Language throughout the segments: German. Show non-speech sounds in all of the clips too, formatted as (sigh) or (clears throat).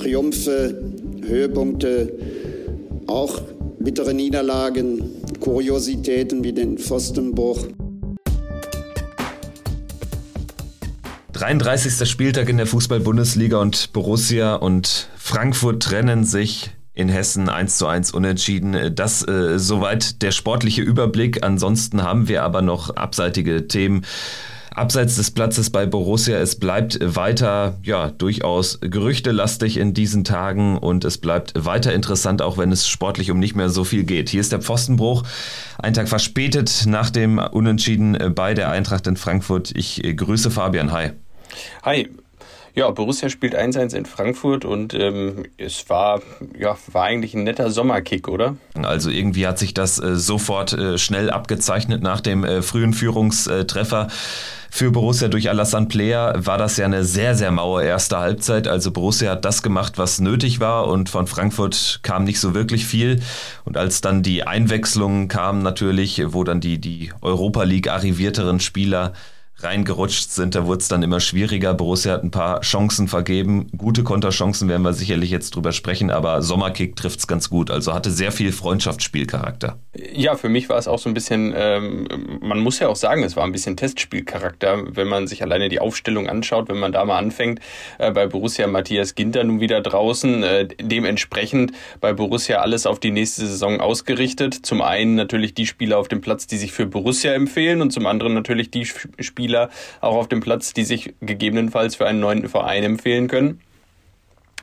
Triumphe, Höhepunkte, auch bittere Niederlagen, Kuriositäten wie den Pfostenbruch. 33. Spieltag in der Fußball-Bundesliga und Borussia und Frankfurt trennen sich in Hessen 1 zu 1 unentschieden. Das äh, soweit der sportliche Überblick. Ansonsten haben wir aber noch abseitige Themen. Abseits des Platzes bei Borussia, es bleibt weiter, ja, durchaus gerüchtelastig in diesen Tagen und es bleibt weiter interessant, auch wenn es sportlich um nicht mehr so viel geht. Hier ist der Pfostenbruch, ein Tag verspätet nach dem Unentschieden bei der Eintracht in Frankfurt. Ich grüße Fabian. Hi. Hi, ja, Borussia spielt 1-1 in Frankfurt und ähm, es war, ja, war eigentlich ein netter Sommerkick, oder? Also irgendwie hat sich das äh, sofort äh, schnell abgezeichnet nach dem äh, frühen Führungstreffer. Für Borussia durch Alassane Player war das ja eine sehr, sehr maue erste Halbzeit. Also Borussia hat das gemacht, was nötig war und von Frankfurt kam nicht so wirklich viel. Und als dann die Einwechslungen kamen natürlich, wo dann die, die Europa League arrivierteren Spieler reingerutscht sind, da wurde es dann immer schwieriger. Borussia hat ein paar Chancen vergeben. Gute Konterchancen werden wir sicherlich jetzt drüber sprechen, aber Sommerkick trifft es ganz gut. Also hatte sehr viel Freundschaftsspielcharakter. Ja, für mich war es auch so ein bisschen, ähm, man muss ja auch sagen, es war ein bisschen Testspielcharakter, wenn man sich alleine die Aufstellung anschaut, wenn man da mal anfängt. Äh, bei Borussia Matthias Ginter nun wieder draußen. Äh, dementsprechend bei Borussia alles auf die nächste Saison ausgerichtet. Zum einen natürlich die Spieler auf dem Platz, die sich für Borussia empfehlen und zum anderen natürlich die Spieler, Spieler auch auf dem Platz, die sich gegebenenfalls für einen neuen Verein empfehlen können.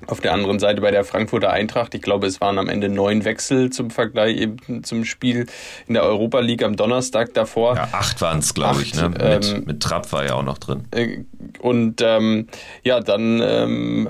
Auf der anderen Seite bei der Frankfurter Eintracht, ich glaube, es waren am Ende neun Wechsel zum Vergleich eben zum Spiel in der Europa League am Donnerstag davor. Ja, acht waren es, glaube ich. Ne? Mit, ähm, mit Trapp war ja auch noch drin. Äh, und ähm, ja, dann, ähm,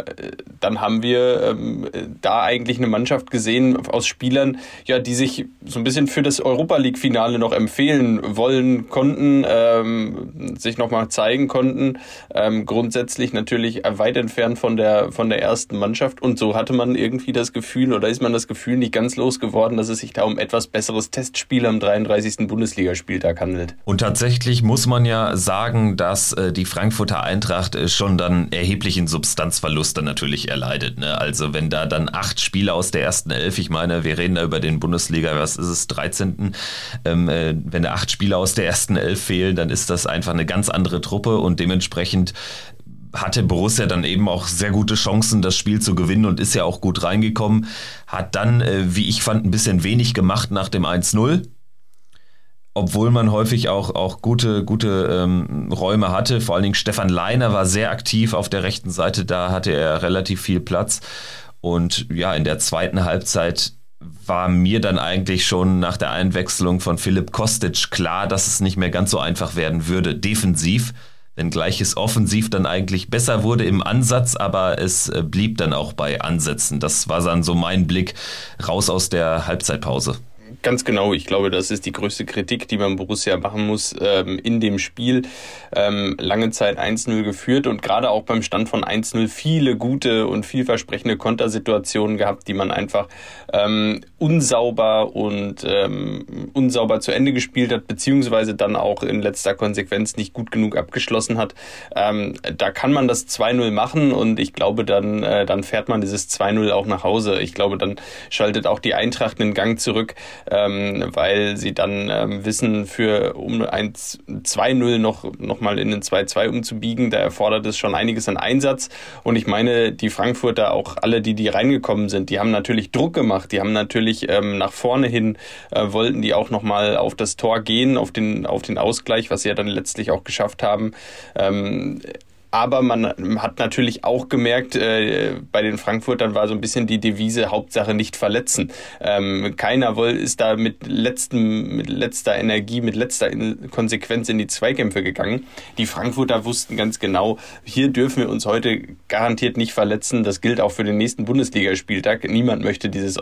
dann haben wir ähm, da eigentlich eine Mannschaft gesehen aus Spielern, ja, die sich so ein bisschen für das Europa League-Finale noch empfehlen wollen konnten, ähm, sich nochmal zeigen konnten. Ähm, grundsätzlich natürlich weit entfernt von der, von der ersten Mannschaft und so hatte man irgendwie das Gefühl oder ist man das Gefühl nicht ganz losgeworden, dass es sich da um etwas besseres Testspiel am 33. Bundesligaspieltag handelt. Und tatsächlich muss man ja sagen, dass äh, die Frankfurter Eintracht äh, schon dann erheblichen Substanzverlust dann natürlich erleidet. Ne? Also wenn da dann acht Spieler aus der ersten Elf, ich meine, wir reden da über den Bundesliga, was ist es, 13. Ähm, äh, wenn da acht Spieler aus der ersten Elf fehlen, dann ist das einfach eine ganz andere Truppe und dementsprechend hatte Borussia dann eben auch sehr gute Chancen, das Spiel zu gewinnen und ist ja auch gut reingekommen. Hat dann, äh, wie ich fand, ein bisschen wenig gemacht nach dem 1-0. Obwohl man häufig auch, auch gute, gute ähm, Räume hatte. Vor allen Dingen Stefan Leiner war sehr aktiv auf der rechten Seite, da hatte er relativ viel Platz. Und ja, in der zweiten Halbzeit war mir dann eigentlich schon nach der Einwechslung von Philipp Kostic klar, dass es nicht mehr ganz so einfach werden würde, defensiv wenngleich es offensiv dann eigentlich besser wurde im Ansatz, aber es äh, blieb dann auch bei Ansätzen. Das war dann so mein Blick raus aus der Halbzeitpause. Ganz genau, ich glaube, das ist die größte Kritik, die man Borussia machen muss ähm, in dem Spiel. Ähm, lange Zeit 1-0 geführt und gerade auch beim Stand von 1-0 viele gute und vielversprechende Kontersituationen gehabt, die man einfach ähm, unsauber und ähm, unsauber zu Ende gespielt hat, beziehungsweise dann auch in letzter Konsequenz nicht gut genug abgeschlossen hat. Ähm, da kann man das 2-0 machen und ich glaube, dann, äh, dann fährt man dieses 2-0 auch nach Hause. Ich glaube, dann schaltet auch die Eintracht einen Gang zurück ähm, weil sie dann ähm, wissen, für um ein 2-0 noch, noch mal in den 2-2 umzubiegen, da erfordert es schon einiges an Einsatz. Und ich meine, die Frankfurter, auch alle, die, die reingekommen sind, die haben natürlich Druck gemacht, die haben natürlich ähm, nach vorne hin, äh, wollten die auch noch mal auf das Tor gehen, auf den, auf den Ausgleich, was sie ja dann letztlich auch geschafft haben. Ähm, aber man hat natürlich auch gemerkt, äh, bei den Frankfurtern war so ein bisschen die Devise Hauptsache nicht verletzen. Ähm, keiner ist da mit, letztem, mit letzter Energie, mit letzter Konsequenz in die Zweikämpfe gegangen. Die Frankfurter wussten ganz genau, hier dürfen wir uns heute garantiert nicht verletzen. Das gilt auch für den nächsten Bundesligaspieltag. Niemand möchte dieses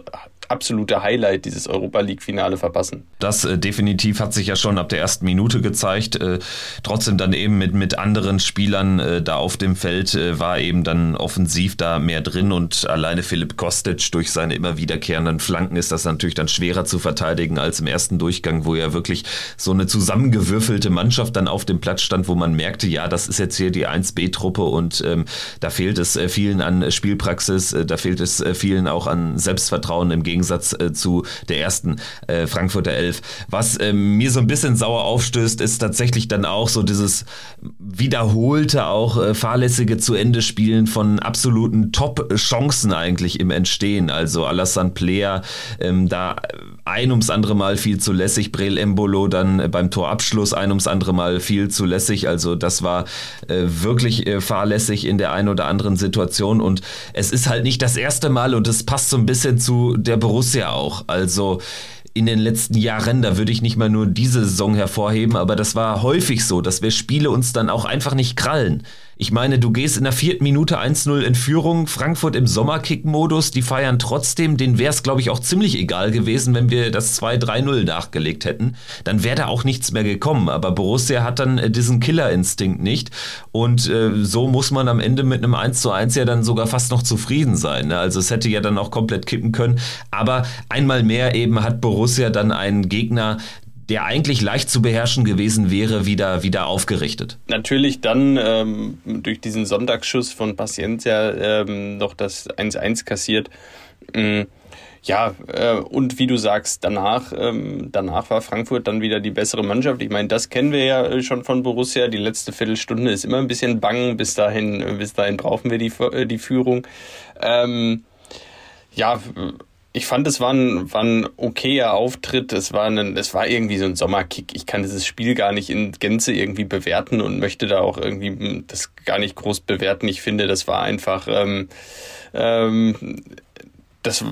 absolute Highlight, dieses Europa League-Finale verpassen. Das äh, definitiv hat sich ja schon ab der ersten Minute gezeigt. Äh, trotzdem dann eben mit, mit anderen Spielern äh, da auf dem Feld äh, war eben dann offensiv da mehr drin und alleine Philipp Kostic durch seine immer wiederkehrenden Flanken ist das natürlich dann schwerer zu verteidigen als im ersten Durchgang, wo ja wirklich so eine zusammengewürfelte Mannschaft dann auf dem Platz stand, wo man merkte, ja, das ist jetzt hier die 1B-Truppe und ähm, da fehlt es äh, vielen an Spielpraxis, äh, da fehlt es vielen auch an Selbstvertrauen im Gegenteil Gegensatz äh, zu der ersten äh, Frankfurter Elf. Was äh, mir so ein bisschen sauer aufstößt, ist tatsächlich dann auch so dieses wiederholte, auch äh, fahrlässige zu Ende Spielen von absoluten Top-Chancen eigentlich im Entstehen. Also Alassane Player ähm, da ein ums andere Mal viel zu lässig, Brel Embolo dann beim Torabschluss ein ums andere Mal viel zu lässig. Also das war äh, wirklich äh, fahrlässig in der einen oder anderen Situation und es ist halt nicht das erste Mal und es passt so ein bisschen zu der Borussia auch. Also in den letzten Jahren, da würde ich nicht mal nur diese Saison hervorheben, aber das war häufig so, dass wir Spiele uns dann auch einfach nicht krallen. Ich meine, du gehst in der vierten Minute 1-0 in Führung, Frankfurt im Sommerkick-Modus, die feiern trotzdem, denen wäre es, glaube ich, auch ziemlich egal gewesen, wenn wir das 2-3-0 nachgelegt hätten. Dann wäre da auch nichts mehr gekommen. Aber Borussia hat dann äh, diesen Killerinstinkt nicht. Und äh, so muss man am Ende mit einem 1 1 ja dann sogar fast noch zufrieden sein. Ne? Also es hätte ja dann auch komplett kippen können. Aber einmal mehr eben hat Borussia dann einen Gegner, der eigentlich leicht zu beherrschen gewesen wäre, wieder, wieder aufgerichtet. Natürlich dann ähm, durch diesen Sonntagsschuss von Paciencia ähm, noch das 1-1 kassiert. Ähm, ja, äh, und wie du sagst, danach, ähm, danach war Frankfurt dann wieder die bessere Mannschaft. Ich meine, das kennen wir ja äh, schon von Borussia. Die letzte Viertelstunde ist immer ein bisschen bang. Bis dahin, äh, bis dahin brauchen wir die, äh, die Führung. Ähm, ja, ich fand, es war ein, war ein okayer Auftritt. Es war, ein, es war irgendwie so ein Sommerkick. Ich kann dieses Spiel gar nicht in Gänze irgendwie bewerten und möchte da auch irgendwie das gar nicht groß bewerten. Ich finde, das war einfach, ähm, ähm, das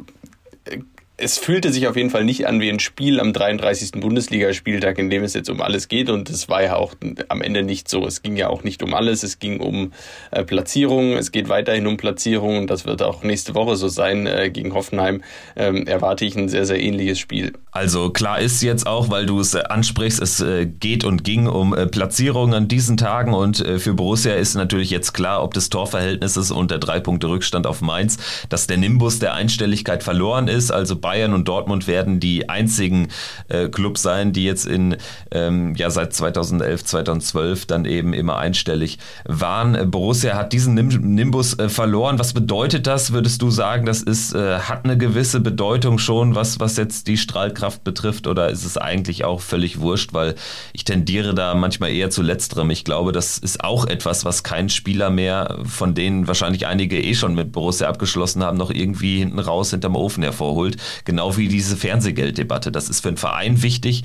es fühlte sich auf jeden Fall nicht an wie ein Spiel am 33. Bundesligaspieltag, in dem es jetzt um alles geht. Und es war ja auch am Ende nicht so. Es ging ja auch nicht um alles. Es ging um äh, Platzierungen. Es geht weiterhin um Platzierungen. Und das wird auch nächste Woche so sein. Äh, gegen Hoffenheim ähm, erwarte ich ein sehr, sehr ähnliches Spiel. Also klar ist jetzt auch, weil du es äh, ansprichst, es äh, geht und ging um äh, Platzierungen an diesen Tagen. Und äh, für Borussia ist natürlich jetzt klar, ob des Torverhältnisses und der drei Punkte Rückstand auf Mainz, dass der Nimbus der Einstelligkeit verloren ist. Also Bayern und Dortmund werden die einzigen äh, Clubs sein, die jetzt in ähm, ja seit 2011, 2012 dann eben immer einstellig waren. Borussia hat diesen Nimbus äh, verloren. Was bedeutet das? Würdest du sagen, das ist äh, hat eine gewisse Bedeutung schon, was was jetzt die Strahlkraft betrifft, oder ist es eigentlich auch völlig wurscht, weil ich tendiere da manchmal eher zu letzterem. Ich glaube, das ist auch etwas, was kein Spieler mehr, von denen wahrscheinlich einige eh schon mit Borussia abgeschlossen haben, noch irgendwie hinten raus hinterm Ofen hervorholt. Genau wie diese Fernsehgelddebatte. Das ist für einen Verein wichtig,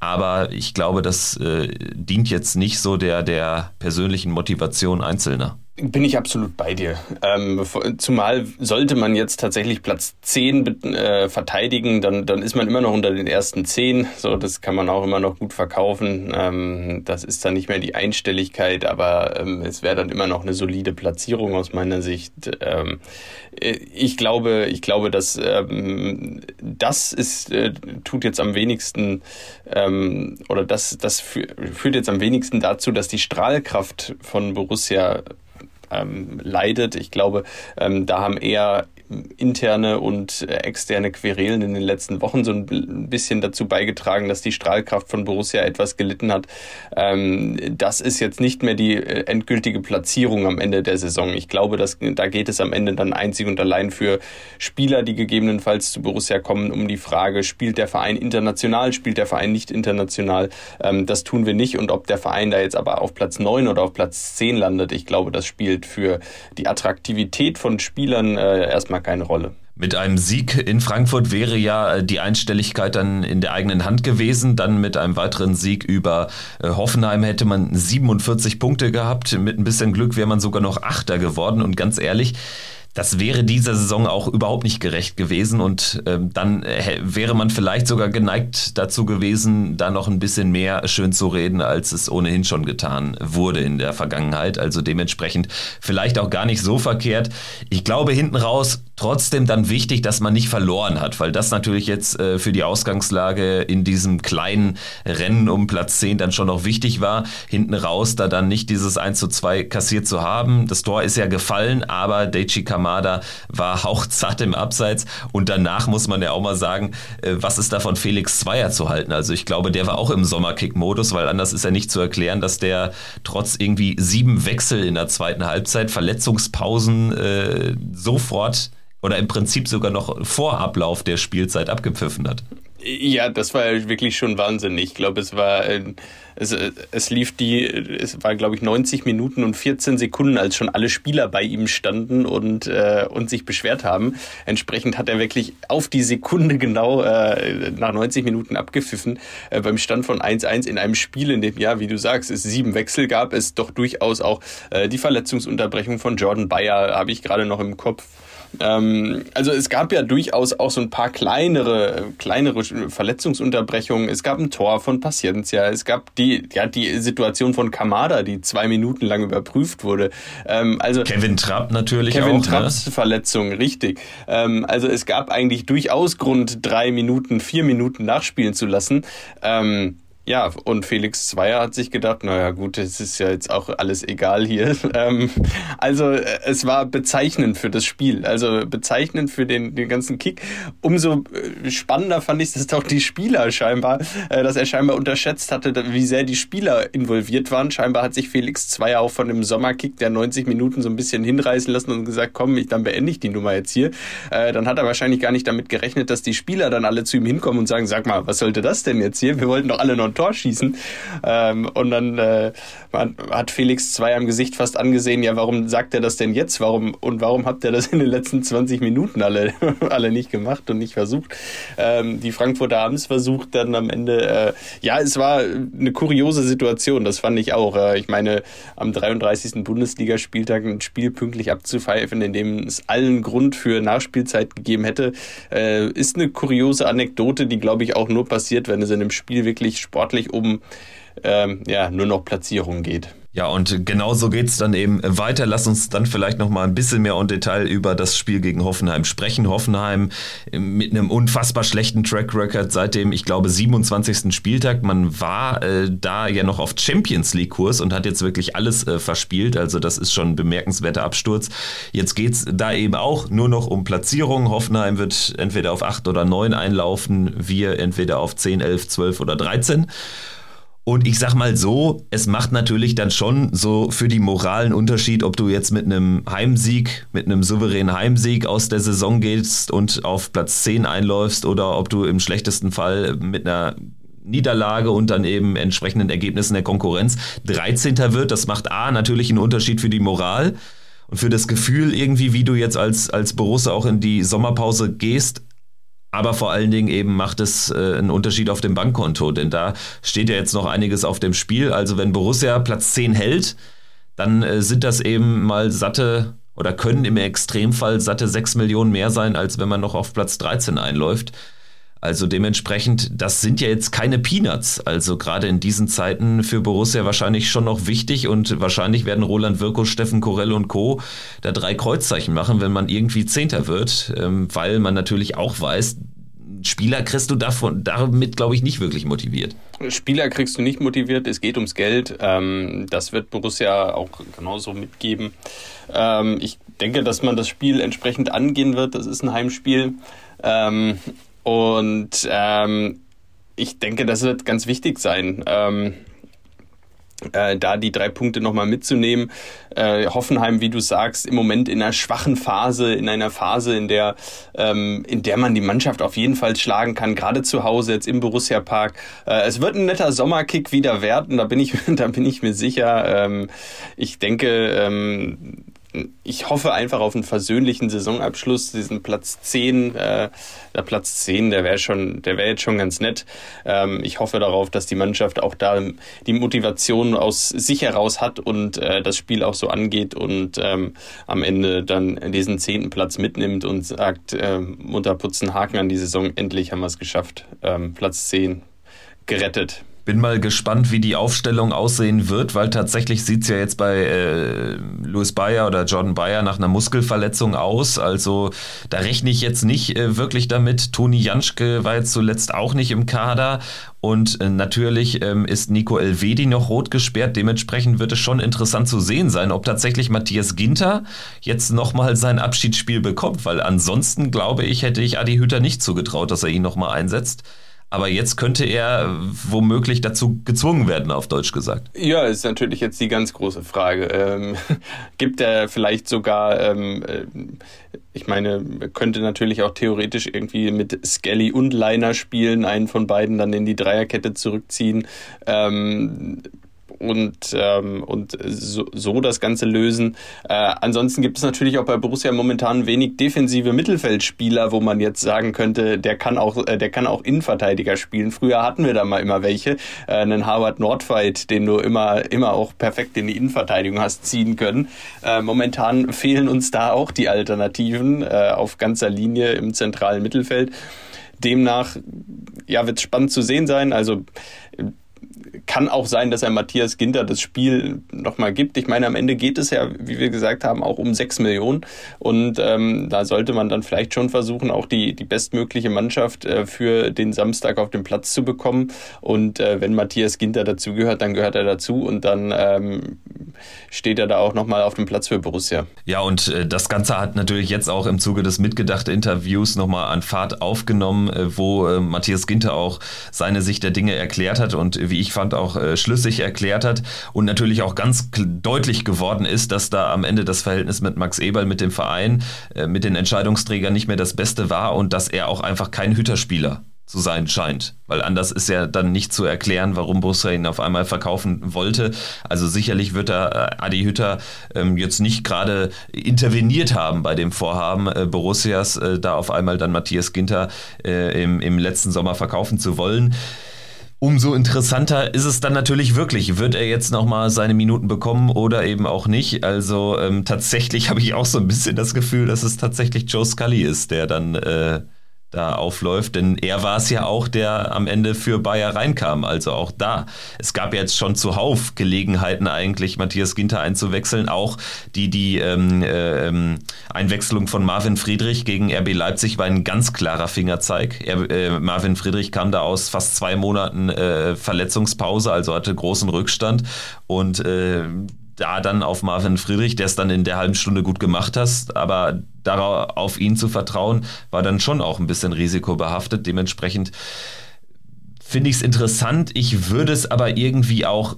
aber ich glaube, das äh, dient jetzt nicht so der, der persönlichen Motivation Einzelner. Bin ich absolut bei dir. Ähm, zumal sollte man jetzt tatsächlich Platz 10 äh, verteidigen, dann, dann ist man immer noch unter den ersten 10. So, das kann man auch immer noch gut verkaufen. Ähm, das ist dann nicht mehr die Einstelligkeit, aber ähm, es wäre dann immer noch eine solide Platzierung aus meiner Sicht. Ähm, äh, ich glaube, ich glaube, dass ähm, das ist, äh, tut jetzt am wenigsten ähm, oder das, das führt jetzt am wenigsten dazu, dass die Strahlkraft von Borussia ähm, leidet. Ich glaube, ähm, da haben eher interne und äh, externe Querelen in den letzten Wochen so ein bisschen dazu beigetragen, dass die Strahlkraft von Borussia etwas gelitten hat. Ähm, das ist jetzt nicht mehr die äh, endgültige Platzierung am Ende der Saison. Ich glaube, dass, da geht es am Ende dann einzig und allein für Spieler, die gegebenenfalls zu Borussia kommen, um die Frage, spielt der Verein international, spielt der Verein nicht international. Ähm, das tun wir nicht und ob der Verein da jetzt aber auf Platz 9 oder auf Platz 10 landet, ich glaube, das spielt für die Attraktivität von Spielern äh, erstmal erstmal keine Rolle. Mit einem Sieg in Frankfurt wäre ja äh, die Einstelligkeit dann in der eigenen Hand gewesen. Dann mit einem weiteren Sieg über äh, Hoffenheim hätte man 47 Punkte gehabt. Mit ein bisschen Glück wäre man sogar noch Achter geworden. Und ganz ehrlich, das wäre dieser Saison auch überhaupt nicht gerecht gewesen und ähm, dann äh, wäre man vielleicht sogar geneigt dazu gewesen, da noch ein bisschen mehr schön zu reden, als es ohnehin schon getan wurde in der Vergangenheit. Also dementsprechend vielleicht auch gar nicht so verkehrt. Ich glaube hinten raus trotzdem dann wichtig, dass man nicht verloren hat, weil das natürlich jetzt äh, für die Ausgangslage in diesem kleinen Rennen um Platz 10 dann schon noch wichtig war, hinten raus da dann nicht dieses 1 zu 2 kassiert zu haben. Das Tor ist ja gefallen, aber Deichi Kamada war hauchzart im Abseits und danach muss man ja auch mal sagen, äh, was ist da von Felix Zweier zu halten? Also ich glaube, der war auch im Sommerkick-Modus, weil anders ist ja nicht zu erklären, dass der trotz irgendwie sieben Wechsel in der zweiten Halbzeit, Verletzungspausen äh, sofort oder im Prinzip sogar noch vor Ablauf der Spielzeit abgepfiffen hat. Ja, das war wirklich schon wahnsinnig. Ich glaube, es war, es, es lief die, es war, glaube ich, 90 Minuten und 14 Sekunden, als schon alle Spieler bei ihm standen und, äh, und sich beschwert haben. Entsprechend hat er wirklich auf die Sekunde genau äh, nach 90 Minuten abgepfiffen. Äh, beim Stand von 1-1 in einem Spiel, in dem, ja, wie du sagst, es sieben Wechsel gab, es doch durchaus auch äh, die Verletzungsunterbrechung von Jordan Bayer, habe ich gerade noch im Kopf. Ähm, also es gab ja durchaus auch so ein paar kleinere, kleinere Verletzungsunterbrechungen. Es gab ein Tor von Paciencia. Es gab die, ja, die Situation von Kamada, die zwei Minuten lang überprüft wurde. Ähm, also Kevin Trapp natürlich Kevin auch. Kevin ne? Trapps ne? Verletzung, richtig. Ähm, also es gab eigentlich durchaus Grund, drei Minuten, vier Minuten nachspielen zu lassen. Ähm, ja, und Felix Zweier hat sich gedacht, naja gut, es ist ja jetzt auch alles egal hier. (laughs) Ähm, also äh, es war bezeichnend für das Spiel, also bezeichnend für den, den ganzen Kick. Umso äh, spannender fand ich, dass doch die Spieler scheinbar, äh, dass er scheinbar unterschätzt hatte, wie sehr die Spieler involviert waren. Scheinbar hat sich Felix Zweier auch von dem Sommerkick der 90 Minuten so ein bisschen hinreißen lassen und gesagt, komm, ich, dann beende ich die Nummer jetzt hier. Äh, dann hat er wahrscheinlich gar nicht damit gerechnet, dass die Spieler dann alle zu ihm hinkommen und sagen, sag mal, was sollte das denn jetzt hier? Wir wollten doch alle noch Tor schießen. Ähm, und dann äh, hat Felix zwei am Gesicht fast angesehen, ja, warum sagt er das denn jetzt? Warum und warum habt ihr das in den letzten 20 Minuten alle, (laughs) alle nicht gemacht und nicht versucht? Ähm, die Frankfurter haben es versucht, dann am Ende, äh, ja, es war eine kuriose Situation, das fand ich auch. Äh, ich meine, am 33. Bundesligaspieltag ein Spiel pünktlich abzupfeifen, in dem es allen Grund für Nachspielzeit gegeben hätte, äh, ist eine kuriose Anekdote, die, glaube ich, auch nur passiert, wenn es in einem Spiel wirklich sportlich sportlich um ähm, ja, nur noch Platzierung geht. Ja, und genauso geht es dann eben weiter. Lass uns dann vielleicht noch mal ein bisschen mehr im Detail über das Spiel gegen Hoffenheim sprechen. Hoffenheim mit einem unfassbar schlechten Track Record seit dem, ich glaube, 27. Spieltag. Man war äh, da ja noch auf Champions League Kurs und hat jetzt wirklich alles äh, verspielt. Also das ist schon ein bemerkenswerter Absturz. Jetzt geht es da eben auch nur noch um Platzierung. Hoffenheim wird entweder auf 8 oder 9 einlaufen, wir entweder auf 10, 11, 12 oder 13. Und ich sag mal so, es macht natürlich dann schon so für die moralen Unterschied, ob du jetzt mit einem Heimsieg, mit einem souveränen Heimsieg aus der Saison gehst und auf Platz 10 einläufst oder ob du im schlechtesten Fall mit einer Niederlage und dann eben entsprechenden Ergebnissen der Konkurrenz 13. wird. Das macht A natürlich einen Unterschied für die Moral und für das Gefühl irgendwie, wie du jetzt als, als Borussia auch in die Sommerpause gehst. Aber vor allen Dingen eben macht es äh, einen Unterschied auf dem Bankkonto, denn da steht ja jetzt noch einiges auf dem Spiel. Also wenn Borussia Platz 10 hält, dann äh, sind das eben mal satte oder können im Extremfall satte 6 Millionen mehr sein, als wenn man noch auf Platz 13 einläuft. Also dementsprechend, das sind ja jetzt keine Peanuts. Also gerade in diesen Zeiten für Borussia wahrscheinlich schon noch wichtig und wahrscheinlich werden Roland Wirko, Steffen Korell und Co. da drei Kreuzzeichen machen, wenn man irgendwie Zehnter wird, ähm, weil man natürlich auch weiß, Spieler kriegst du davon, damit, glaube ich, nicht wirklich motiviert. Spieler kriegst du nicht motiviert, es geht ums Geld. Ähm, das wird Borussia auch genauso mitgeben. Ähm, ich denke, dass man das Spiel entsprechend angehen wird. Das ist ein Heimspiel. Und ähm, ich denke, das wird ganz wichtig sein. Ähm, äh, da die drei Punkte nochmal mitzunehmen. Äh, Hoffenheim, wie du sagst, im Moment in einer schwachen Phase, in einer Phase, in der, ähm, in der man die Mannschaft auf jeden Fall schlagen kann, gerade zu Hause jetzt im Borussia Park. Äh, es wird ein netter Sommerkick wieder werden, da bin ich, (laughs) da bin ich mir sicher. Ähm, ich denke, ähm, ich hoffe einfach auf einen versöhnlichen Saisonabschluss, diesen Platz 10, äh, der Platz 10, der wäre schon, der wäre jetzt schon ganz nett. Ähm, ich hoffe darauf, dass die Mannschaft auch da die Motivation aus sich heraus hat und äh, das Spiel auch so angeht und ähm, am Ende dann diesen zehnten Platz mitnimmt und sagt, äh, Munterputzen, Haken an die Saison, endlich haben wir es geschafft. Ähm, Platz 10 gerettet. Bin mal gespannt, wie die Aufstellung aussehen wird, weil tatsächlich sieht es ja jetzt bei äh, Louis Bayer oder Jordan Bayer nach einer Muskelverletzung aus. Also da rechne ich jetzt nicht äh, wirklich damit. Toni Janschke war jetzt zuletzt auch nicht im Kader. Und äh, natürlich ähm, ist Nico Elvedi noch rot gesperrt. Dementsprechend wird es schon interessant zu sehen sein, ob tatsächlich Matthias Ginter jetzt nochmal sein Abschiedsspiel bekommt. Weil ansonsten, glaube ich, hätte ich Adi Hütter nicht zugetraut, dass er ihn nochmal einsetzt. Aber jetzt könnte er womöglich dazu gezwungen werden, auf Deutsch gesagt. Ja, ist natürlich jetzt die ganz große Frage. Ähm, (laughs) gibt er vielleicht sogar, ähm, äh, ich meine, könnte natürlich auch theoretisch irgendwie mit Skelly und Liner spielen, einen von beiden dann in die Dreierkette zurückziehen. Ähm, und, ähm, und so, so das Ganze lösen. Äh, ansonsten gibt es natürlich auch bei Borussia momentan wenig defensive Mittelfeldspieler, wo man jetzt sagen könnte, der kann auch, äh, der kann auch Innenverteidiger spielen. Früher hatten wir da mal immer welche, äh, einen Harvard Nordfight, den du immer, immer auch perfekt in die Innenverteidigung hast ziehen können. Äh, momentan fehlen uns da auch die Alternativen äh, auf ganzer Linie im zentralen Mittelfeld. Demnach ja, wird es spannend zu sehen sein. Also kann auch sein, dass er Matthias Ginter das Spiel nochmal gibt. Ich meine, am Ende geht es ja, wie wir gesagt haben, auch um sechs Millionen. Und ähm, da sollte man dann vielleicht schon versuchen, auch die, die bestmögliche Mannschaft äh, für den Samstag auf den Platz zu bekommen. Und äh, wenn Matthias Ginter dazugehört, dann gehört er dazu und dann ähm, steht er da auch nochmal auf dem Platz für Borussia. Ja, und äh, das Ganze hat natürlich jetzt auch im Zuge des mitgedachten Interviews nochmal an Fahrt aufgenommen, äh, wo äh, Matthias Ginter auch seine Sicht der Dinge erklärt hat und wie ich fand, auch äh, schlüssig erklärt hat und natürlich auch ganz deutlich geworden ist, dass da am Ende das Verhältnis mit Max Eberl, mit dem Verein, äh, mit den Entscheidungsträgern nicht mehr das Beste war und dass er auch einfach kein Hüterspieler zu sein scheint. Weil anders ist ja dann nicht zu erklären, warum Borussia ihn auf einmal verkaufen wollte. Also sicherlich wird da äh, Adi Hütter ähm, jetzt nicht gerade interveniert haben bei dem Vorhaben äh, Borussias, äh, da auf einmal dann Matthias Ginter äh, im, im letzten Sommer verkaufen zu wollen. Umso interessanter ist es dann natürlich wirklich, wird er jetzt nochmal seine Minuten bekommen oder eben auch nicht. Also ähm, tatsächlich (laughs) habe ich auch so ein bisschen das Gefühl, dass es tatsächlich Joe Scully ist, der dann äh, da aufläuft, denn er war es ja auch, der am Ende für Bayer reinkam, also auch da. Es gab jetzt schon zuhauf Gelegenheiten eigentlich, Matthias Ginter einzuwechseln, auch die, die ähm, äh, Einwechslung von Marvin Friedrich gegen RB Leipzig war ein ganz klarer Fingerzeig. Er, äh, Marvin Friedrich kam da aus fast zwei Monaten äh, Verletzungspause, also hatte großen Rückstand und äh, da dann auf Marvin Friedrich, der es dann in der halben Stunde gut gemacht hast, aber darauf auf ihn zu vertrauen, war dann schon auch ein bisschen risikobehaftet. Dementsprechend finde ich es interessant. Ich würde es aber irgendwie auch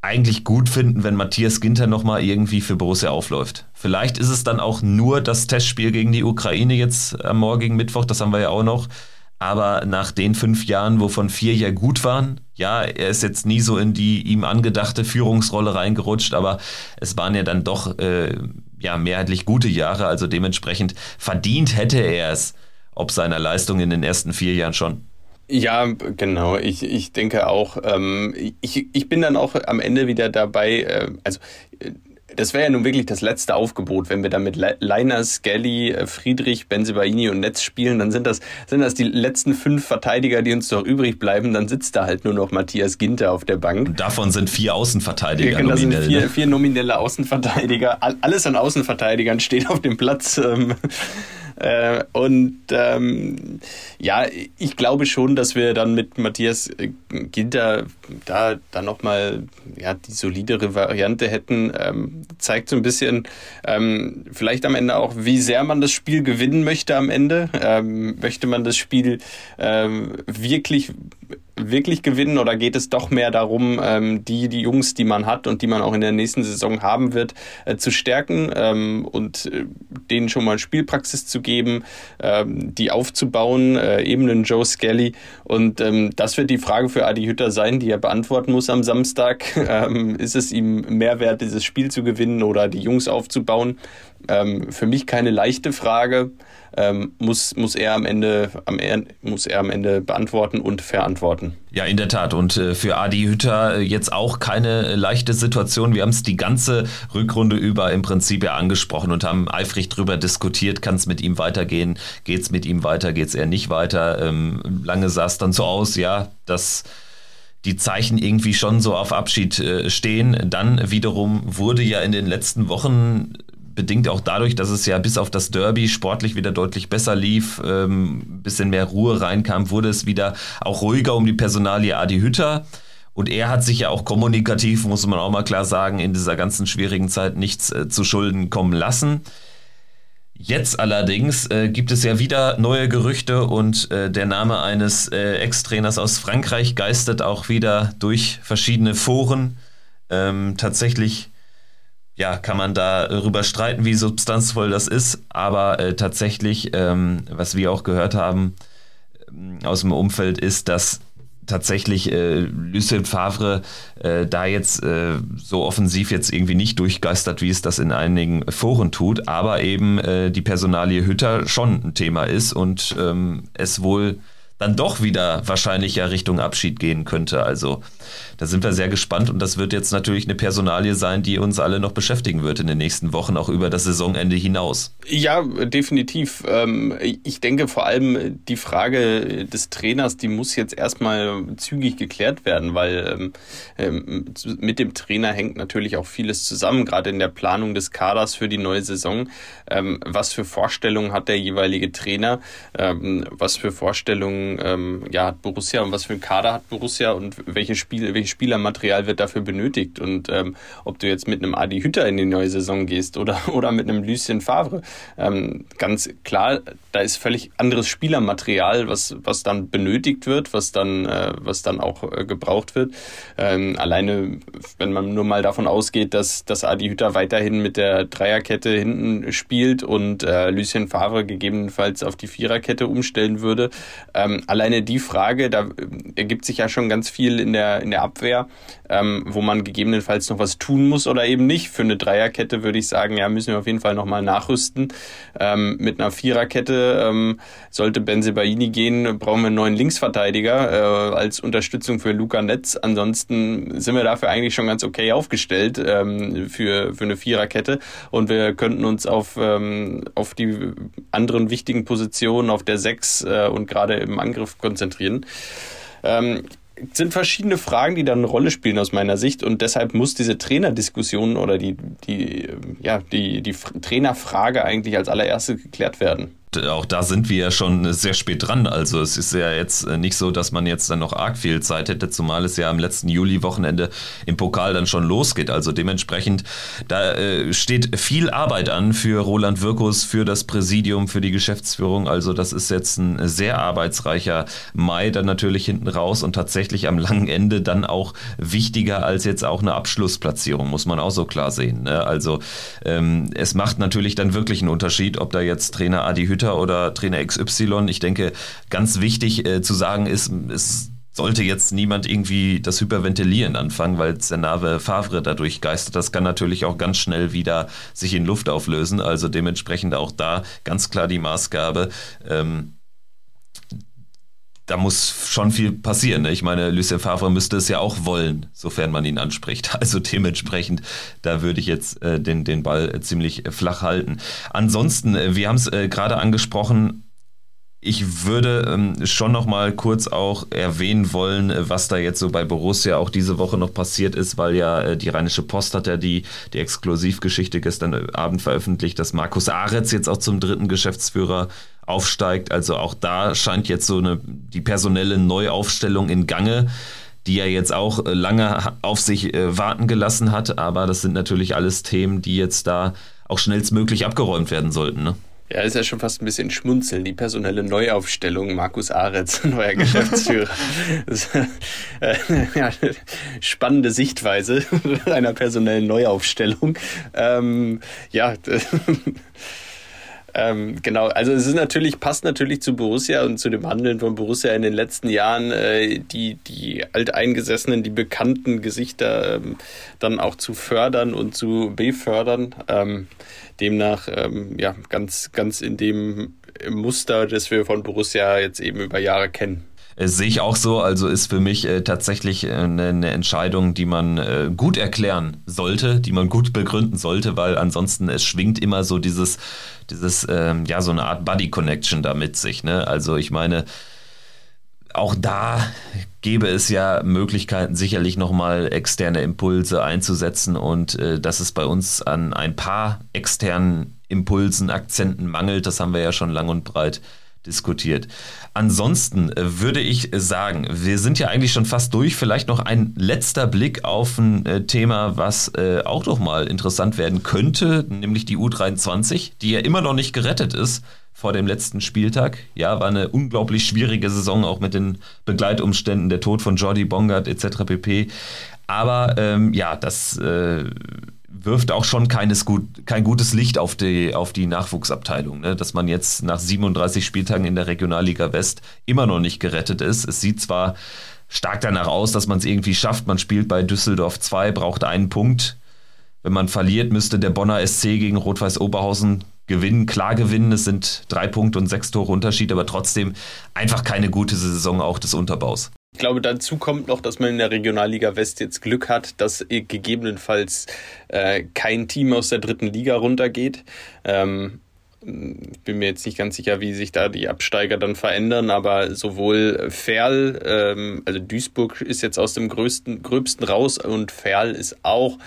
eigentlich gut finden, wenn Matthias Ginter nochmal irgendwie für Borussia aufläuft. Vielleicht ist es dann auch nur das Testspiel gegen die Ukraine jetzt am morgigen Mittwoch, das haben wir ja auch noch. Aber nach den fünf Jahren, wovon vier ja gut waren, ja, er ist jetzt nie so in die ihm angedachte Führungsrolle reingerutscht, aber es waren ja dann doch äh, ja mehrheitlich gute Jahre, also dementsprechend verdient hätte er es, ob seiner Leistung in den ersten vier Jahren schon. Ja, genau. Ich, ich denke auch, ähm, ich, ich bin dann auch am Ende wieder dabei, äh, also das wäre ja nun wirklich das letzte Aufgebot, wenn wir da mit Leiner, Skelly, äh, Friedrich, Benzebaini und Netz spielen, dann sind das, sind das die letzten fünf Verteidiger, die uns doch übrig bleiben, dann sitzt da halt nur noch Matthias Ginter auf der Bank. Und davon sind vier Außenverteidiger ja, genau, nominell. Sind vier, ne? vier nominelle Außenverteidiger. Alles an Außenverteidigern steht auf dem Platz. Äh, und ähm, ja, ich glaube schon, dass wir dann mit Matthias äh, Ginter da dann nochmal ja, die solidere Variante hätten. Ähm, zeigt so ein bisschen ähm, vielleicht am Ende auch, wie sehr man das Spiel gewinnen möchte am Ende. Ähm, möchte man das Spiel ähm, wirklich wirklich gewinnen oder geht es doch mehr darum, ähm, die, die Jungs, die man hat und die man auch in der nächsten Saison haben wird, äh, zu stärken ähm, und äh, denen schon mal Spielpraxis zu geben, ähm, die aufzubauen, äh, eben einen Joe Skelly. Und ähm, das wird die Frage für Adi Hütter sein, die er beantworten muss am Samstag. (laughs) Ähm, ist es ihm mehr wert, dieses Spiel zu gewinnen oder die Jungs aufzubauen? Ähm, für mich keine leichte Frage ähm, muss, muss, er am Ende, am, muss er am Ende beantworten und verantworten. Ja, in der Tat. Und äh, für Adi Hütter äh, jetzt auch keine leichte Situation. Wir haben es die ganze Rückrunde über im Prinzip ja angesprochen und haben eifrig drüber diskutiert, kann es mit ihm weitergehen, geht es mit ihm weiter, geht es eher nicht weiter. Ähm, lange sah es dann so aus, ja, dass die Zeichen irgendwie schon so auf Abschied äh, stehen. Dann wiederum wurde ja in den letzten Wochen bedingt auch dadurch, dass es ja bis auf das Derby sportlich wieder deutlich besser lief, ähm, bisschen mehr Ruhe reinkam, wurde es wieder auch ruhiger um die Personalie Adi Hütter. Und er hat sich ja auch kommunikativ, muss man auch mal klar sagen, in dieser ganzen schwierigen Zeit nichts äh, zu Schulden kommen lassen. Jetzt allerdings äh, gibt es ja wieder neue Gerüchte und äh, der Name eines äh, Ex-Trainers aus Frankreich geistert auch wieder durch verschiedene Foren. Ähm, tatsächlich ja, kann man darüber streiten, wie substanzvoll das ist, aber äh, tatsächlich, ähm, was wir auch gehört haben ähm, aus dem Umfeld, ist, dass tatsächlich äh, Lucien Favre äh, da jetzt äh, so offensiv jetzt irgendwie nicht durchgeistert, wie es das in einigen Foren tut, aber eben äh, die Personalie Hütter schon ein Thema ist und ähm, es wohl dann doch wieder wahrscheinlich ja Richtung Abschied gehen könnte. Also da sind wir sehr gespannt und das wird jetzt natürlich eine Personalie sein, die uns alle noch beschäftigen wird in den nächsten Wochen, auch über das Saisonende hinaus. Ja, definitiv. Ähm, ich denke vor allem die Frage des Trainers, die muss jetzt erstmal zügig geklärt werden, weil ähm, ähm, mit dem Trainer hängt natürlich auch vieles zusammen, gerade in der Planung des Kaders für die neue Saison. Was für Vorstellungen hat der jeweilige Trainer? Was für Vorstellungen ja, hat Borussia und was für ein Kader hat Borussia und welche Spiele, welches Spielermaterial wird dafür benötigt? Und ob du jetzt mit einem Adi Hütter in die neue Saison gehst oder, (laughs) oder mit einem Lucien Favre, ähm, ganz klar, da ist völlig anderes Spielermaterial, was, was dann benötigt wird, was dann, äh, was dann auch äh, gebraucht wird. Ähm, alleine, wenn man nur mal davon ausgeht, dass, dass Adi Hütter weiterhin mit der Dreierkette hinten spielt und äh, Lucien Favre gegebenenfalls auf die Viererkette umstellen würde. Ähm, alleine die Frage, da äh, ergibt sich ja schon ganz viel in der, in der Abwehr, ähm, wo man gegebenenfalls noch was tun muss oder eben nicht. Für eine Dreierkette würde ich sagen, ja, müssen wir auf jeden Fall nochmal nachrüsten. Ähm, mit einer Viererkette ähm, sollte Benzebaini gehen, brauchen wir einen neuen Linksverteidiger äh, als Unterstützung für Luca Netz. Ansonsten sind wir dafür eigentlich schon ganz okay aufgestellt ähm, für, für eine Viererkette und wir könnten uns auf, ähm, auf die anderen wichtigen Positionen auf der Sechs äh, und gerade im Angriff konzentrieren. Ähm, sind verschiedene Fragen, die dann eine Rolle spielen aus meiner Sicht und deshalb muss diese Trainerdiskussion oder die, die, ja, die, die Trainerfrage eigentlich als allererstes geklärt werden auch da sind wir ja schon sehr spät dran. Also es ist ja jetzt nicht so, dass man jetzt dann noch arg viel Zeit hätte, zumal es ja am letzten Juli-Wochenende im Pokal dann schon losgeht. Also dementsprechend, da äh, steht viel Arbeit an für Roland Wirkus, für das Präsidium, für die Geschäftsführung. Also das ist jetzt ein sehr arbeitsreicher Mai dann natürlich hinten raus und tatsächlich am langen Ende dann auch wichtiger als jetzt auch eine Abschlussplatzierung, muss man auch so klar sehen. Ne? Also ähm, es macht natürlich dann wirklich einen Unterschied, ob da jetzt Trainer Adi Hütter Hütter oder Trainer XY. Ich denke, ganz wichtig äh, zu sagen ist, es sollte jetzt niemand irgendwie das Hyperventilieren anfangen, weil der Favre dadurch geistert. Das kann natürlich auch ganz schnell wieder sich in Luft auflösen. Also dementsprechend auch da ganz klar die Maßgabe. Ähm, da muss schon viel passieren. Ne? Ich meine, Lucien Favre müsste es ja auch wollen, sofern man ihn anspricht. (laughs) Also dementsprechend, da würde ich jetzt äh, den, den Ball äh, ziemlich flach halten. Ansonsten, äh, wir haben es äh, gerade angesprochen, ich würde ähm, schon noch mal kurz auch erwähnen wollen, äh, was da jetzt so bei Borussia auch diese Woche noch passiert ist, weil ja äh, die Rheinische Post hat ja die, die Exklusivgeschichte gestern Abend veröffentlicht, dass Markus Aretz jetzt auch zum dritten Geschäftsführer aufsteigt. Also auch da scheint jetzt so eine die personelle Neuaufstellung in Gange die ja jetzt auch äh, lange auf sich äh, warten gelassen hat. Aber das sind natürlich alles Themen, die jetzt da auch schnellstmöglich abgeräumt werden sollten. Ne? Ja, ist ja schon fast ein bisschen schmunzeln. Die personelle Neuaufstellung, Markus Aretz, (laughs) neuer Geschäftsführer. das, äh, (laughs) ja, spannende Sichtweise (laughs) einer personellen Neuaufstellung. Ähm, ja, Ähm, genau, also es ist natürlich, passt natürlich zu Borussia und zu dem Handeln von Borussia in den letzten Jahren, äh, die, die alteingesessenen, die bekannten Gesichter ähm, dann auch zu fördern und zu befördern. Ähm, demnach, ähm, ja, ganz, ganz in dem Muster, das wir von Borussia jetzt eben über Jahre kennen. Äh, sehe ich auch so. Also ist für mich äh, tatsächlich äh, eine, eine, Entscheidung, die man äh, gut erklären sollte, die man gut begründen sollte, weil ansonsten es schwingt immer so dieses, dieses, ähm, ja, so eine Art Buddy Connection da mit sich. Ne? Also ich meine, auch da gäbe es ja Möglichkeiten, sicherlich nochmal externe Impulse einzusetzen und äh, dass es bei uns an ein paar externen Impulsen, Akzenten mangelt, das haben wir ja schon lang und breit diskutiert. Ansonsten äh, würde ich sagen, wir sind ja eigentlich schon fast durch. Vielleicht noch ein letzter Blick auf ein äh, Thema, was äh, auch noch mal interessant werden könnte, nämlich die U23, die ja immer noch nicht gerettet ist vor dem letzten Spieltag. Ja, war eine unglaublich schwierige Saison, auch mit den Begleitumständen, der Tod von Jordi Bongard etc. pp. Aber ähm, ja, das äh, wirft auch schon keines gut, kein gutes Licht auf die, auf die Nachwuchsabteilung, ne? dass man jetzt nach 37 Spieltagen in der Regionalliga West immer noch nicht gerettet ist. Es sieht zwar stark danach aus, dass man es irgendwie schafft. Man spielt bei Düsseldorf 2, braucht einen Punkt. Wenn man verliert, müsste der Bonner SC gegen Rot-Weiß Oberhausen gewinnen, klar gewinnen. Es sind drei Punkte und sechs Tore Unterschied, aber trotzdem einfach keine gute Saison auch des Unterbaus. Ich glaube, dazu kommt noch, dass man in der Regionalliga West jetzt Glück hat, dass gegebenenfalls äh, kein Team aus der dritten Liga runtergeht. Ähm, ich bin mir jetzt nicht ganz sicher, wie sich da die Absteiger dann verändern, aber sowohl Ferl, ähm, also Duisburg ist jetzt aus dem größten, gröbsten raus und Ferl ist auch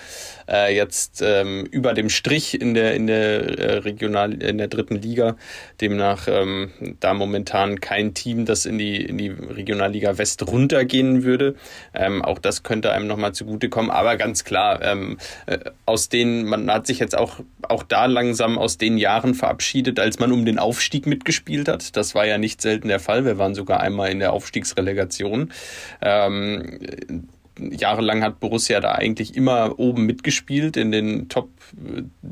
äh, jetzt ähm, über dem Strich in der in der äh, Regional in der dritten Liga. Demnach ähm, da momentan kein Team, das in die in die Regionalliga West runtergehen würde. Ähm, auch das könnte einem nochmal zugutekommen. Aber ganz klar, ähm, äh, aus den man hat sich jetzt auch auch da langsam aus den Jahren verabschiedet, als man um den Aufstieg mitgespielt hat. Das war ja nicht selten der Fall. Wir waren sogar einmal in der Aufstiegsrelegation. Ähm, jahrelang hat Borussia da eigentlich immer oben mitgespielt in den Top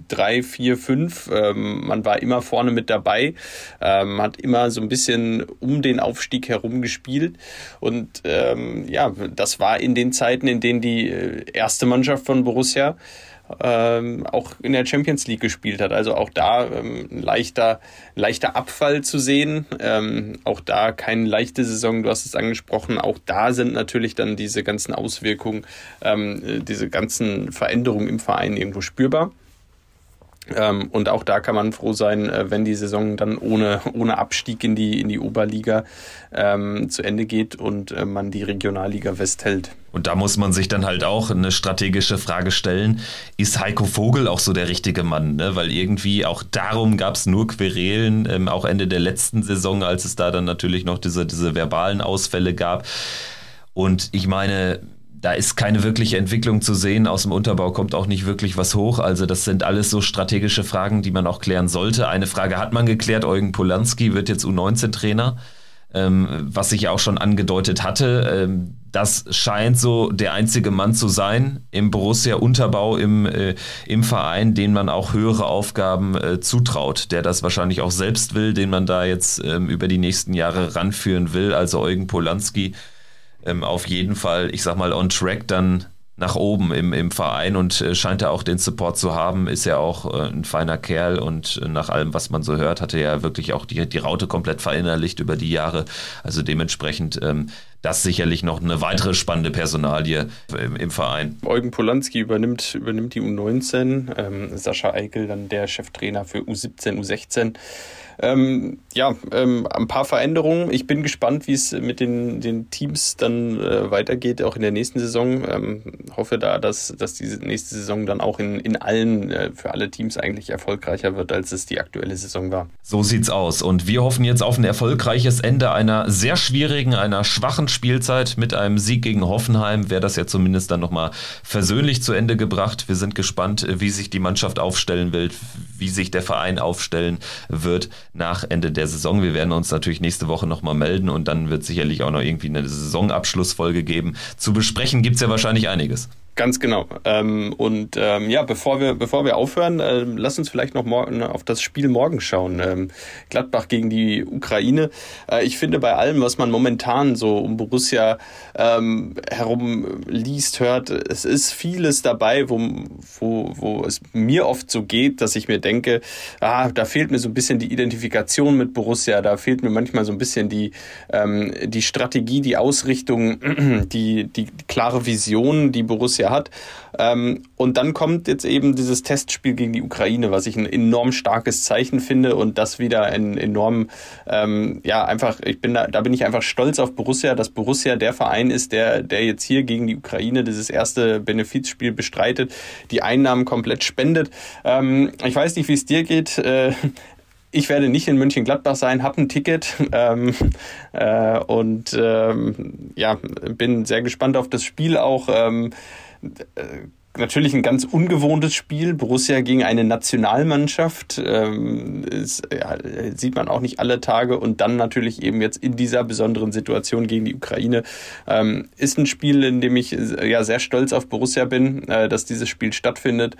3, 4, 5. man war immer vorne mit dabei, ähm, hat immer so ein bisschen um den Aufstieg herum gespielt. Und ähm, ja, das war in den Zeiten, in denen die äh, erste Mannschaft von Borussia ähm, auch in der Champions League gespielt hat. Also auch da ähm, ein leichter, leichter Abfall zu sehen. Ähm, auch da keine leichte Saison, du hast es angesprochen. Auch da sind natürlich dann diese ganzen Auswirkungen, ähm, diese ganzen Veränderungen im Verein irgendwo spürbar. Ähm, und auch da kann man froh sein, äh, wenn die Saison dann ohne, ohne Abstieg in die, in die Oberliga ähm, zu Ende geht und äh, man die Regionalliga West hält. Und da muss man sich dann halt auch eine strategische Frage stellen, ist Heiko Vogel auch so der richtige Mann? Ne? Weil irgendwie auch darum gab es nur Querelen, ähm, auch Ende der letzten Saison, als es da dann natürlich noch diese, diese verbalen Ausfälle gab. Und ich meine, da ist keine wirkliche Entwicklung zu sehen. Aus dem Unterbau kommt auch nicht wirklich was hoch. Also das sind alles so strategische Fragen, die man auch klären sollte. Eine Frage hat man geklärt. Eugen Polanski wird jetzt U19-Trainer, ähm, was ich auch schon angedeutet hatte. Ähm, das scheint so der einzige Mann zu sein im Borussia Unterbau im, äh, im Verein, den man auch höhere Aufgaben äh, zutraut, der das wahrscheinlich auch selbst will, den man da jetzt ähm, über die nächsten Jahre ranführen will. Also Eugen Polanski ähm, auf jeden Fall, ich sag mal, on track dann nach oben im, im Verein und äh, scheint er auch den Support zu haben, ist ja auch äh, ein feiner Kerl und äh, nach allem, was man so hört, hatte er ja wirklich auch die, die Raute komplett verinnerlicht über die Jahre. Also dementsprechend ähm, das sicherlich noch eine weitere spannende Personalie im, im Verein. Eugen Polanski übernimmt, übernimmt die U19, ähm, Sascha Eikel dann der Cheftrainer für U17, U16. Ähm, ja, ähm, ein paar Veränderungen. Ich bin gespannt, wie es mit den, den Teams dann äh, weitergeht, auch in der nächsten Saison. Ähm, hoffe da, dass, dass diese nächste Saison dann auch in, in allen, äh, für alle Teams eigentlich erfolgreicher wird, als es die aktuelle Saison war. So sieht's aus. Und wir hoffen jetzt auf ein erfolgreiches Ende einer sehr schwierigen, einer schwachen Spielzeit mit einem Sieg gegen Hoffenheim. Wäre das ja zumindest dann nochmal versöhnlich zu Ende gebracht. Wir sind gespannt, wie sich die Mannschaft aufstellen will, wie sich der Verein aufstellen wird nach Ende der Saison. Wir werden uns natürlich nächste Woche nochmal melden und dann wird sicherlich auch noch irgendwie eine Saisonabschlussfolge geben. Zu besprechen gibt es ja wahrscheinlich einiges. Ganz genau. Ähm, und ähm, ja, bevor wir, bevor wir aufhören, äh, lass uns vielleicht noch morgen auf das Spiel morgen schauen. Ähm, Gladbach gegen die Ukraine. Äh, ich finde, bei allem, was man momentan so um Borussia ähm, herum liest, hört, es ist vieles dabei, wo, wo, wo es mir oft so geht, dass ich mir denke, ah, da fehlt mir so ein bisschen die Identifikation mit Borussia, da fehlt mir manchmal so ein bisschen die, ähm, die Strategie, die Ausrichtung, (clears throat) die, die klare Vision, die Borussia Hat. Ähm, und dann kommt jetzt eben dieses Testspiel gegen die Ukraine, was ich ein enorm starkes Zeichen finde und das wieder ein enorm, ähm, ja, einfach, ich bin da, da bin ich einfach stolz auf Borussia, dass Borussia der Verein ist, der, der jetzt hier gegen die Ukraine dieses erste Benefizspiel bestreitet, die Einnahmen komplett spendet. Ähm, ich weiß nicht, wie es dir geht. Äh, ich werde nicht in München-Gladbach sein, habe ein Ticket (laughs) ähm, äh, und ähm, ja, bin sehr gespannt auf das Spiel auch. Ähm, äh, natürlich ein ganz ungewohntes Spiel. Borussia gegen eine Nationalmannschaft. Ähm, sieht man auch nicht alle Tage. Und dann natürlich eben jetzt in dieser besonderen Situation gegen die Ukraine. Ähm, ist ein Spiel, in dem ich ja sehr stolz auf Borussia bin, äh, dass dieses Spiel stattfindet.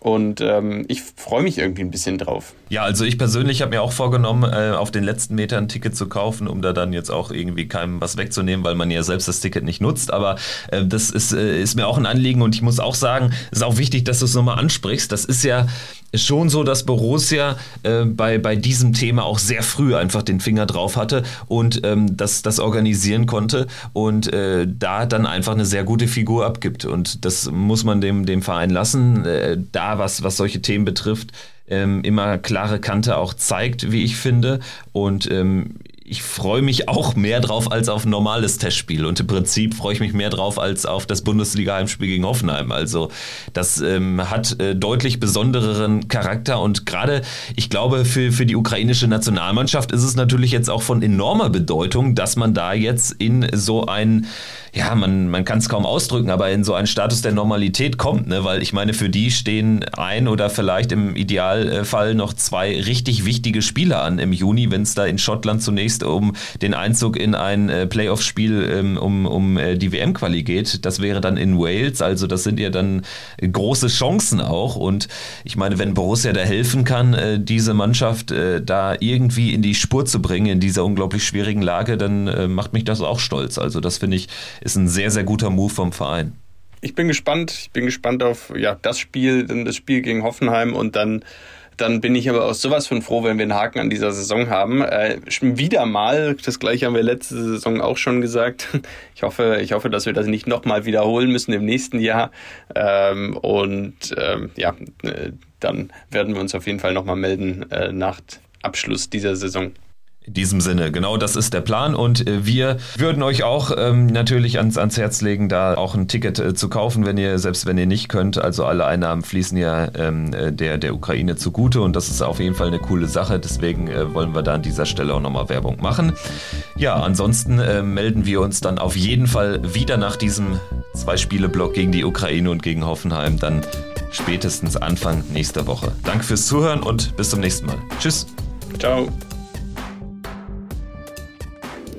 Und ähm, ich freue mich irgendwie ein bisschen drauf. Ja, also ich persönlich habe mir auch vorgenommen, äh, auf den letzten Metern ein Ticket zu kaufen, um da dann jetzt auch irgendwie keinem was wegzunehmen, weil man ja selbst das Ticket nicht nutzt. Aber äh, das ist, äh, ist mir auch ein Anliegen und ich muss auch sagen, es ist auch wichtig, dass du es nochmal ansprichst. Das ist ja schon so, dass Borussia äh, bei, bei diesem Thema auch sehr früh einfach den Finger drauf hatte und ähm, das, das organisieren konnte und äh, da dann einfach eine sehr gute Figur abgibt. Und das muss man dem, dem Verein lassen. Äh, da, was, was solche Themen betrifft, ähm, immer klare Kante auch zeigt, wie ich finde. Und ähm, ich freue mich auch mehr drauf als auf ein normales Testspiel. Und im Prinzip freue ich mich mehr drauf als auf das Bundesliga-Heimspiel gegen Hoffenheim. Also das ähm, hat äh, deutlich besondereren Charakter. Und gerade, ich glaube, für, für die ukrainische Nationalmannschaft ist es natürlich jetzt auch von enormer Bedeutung, dass man da jetzt in so ein ja, man, man kann es kaum ausdrücken, aber in so einen Status der Normalität kommt, ne? weil ich meine, für die stehen ein oder vielleicht im Idealfall noch zwei richtig wichtige Spiele an im Juni, wenn es da in Schottland zunächst um den Einzug in ein äh, Playoff-Spiel ähm, um, um äh, die WM-Quali geht. Das wäre dann in Wales, also das sind ja dann große Chancen auch und ich meine, wenn Borussia da helfen kann, äh, diese Mannschaft äh, da irgendwie in die Spur zu bringen in dieser unglaublich schwierigen Lage, dann äh, macht mich das auch stolz. Also das finde ich ist ein sehr, sehr guter Move vom Verein. Ich bin gespannt. Ich bin gespannt auf ja, das Spiel, dann das Spiel gegen Hoffenheim und dann dann bin ich aber auch sowas von froh, wenn wir einen Haken an dieser Saison haben. Äh, wieder mal, das gleiche haben wir letzte Saison auch schon gesagt. (laughs) Ich hoffe, ich hoffe, dass wir das nicht nochmal wiederholen müssen im nächsten Jahr. Ähm, und ähm, ja, äh, dann werden wir uns auf jeden Fall nochmal melden äh, nach Abschluss dieser Saison. In diesem Sinne, genau das ist der Plan und äh, wir würden euch auch ähm, natürlich ans, ans Herz legen, da auch ein Ticket äh, zu kaufen, wenn ihr, selbst wenn ihr nicht könnt. Also alle Einnahmen fließen ja ähm, äh, der, der Ukraine zugute und das ist auf jeden Fall eine coole Sache. Deswegen äh, wollen wir da an dieser Stelle auch nochmal Werbung machen. Ja, ansonsten äh, melden wir uns dann auf jeden Fall wieder nach diesem Zwei-Spiele-Block gegen die Ukraine und gegen Hoffenheim dann spätestens Anfang nächster Woche. Danke fürs Zuhören und bis zum nächsten Mal. Tschüss. Ciao.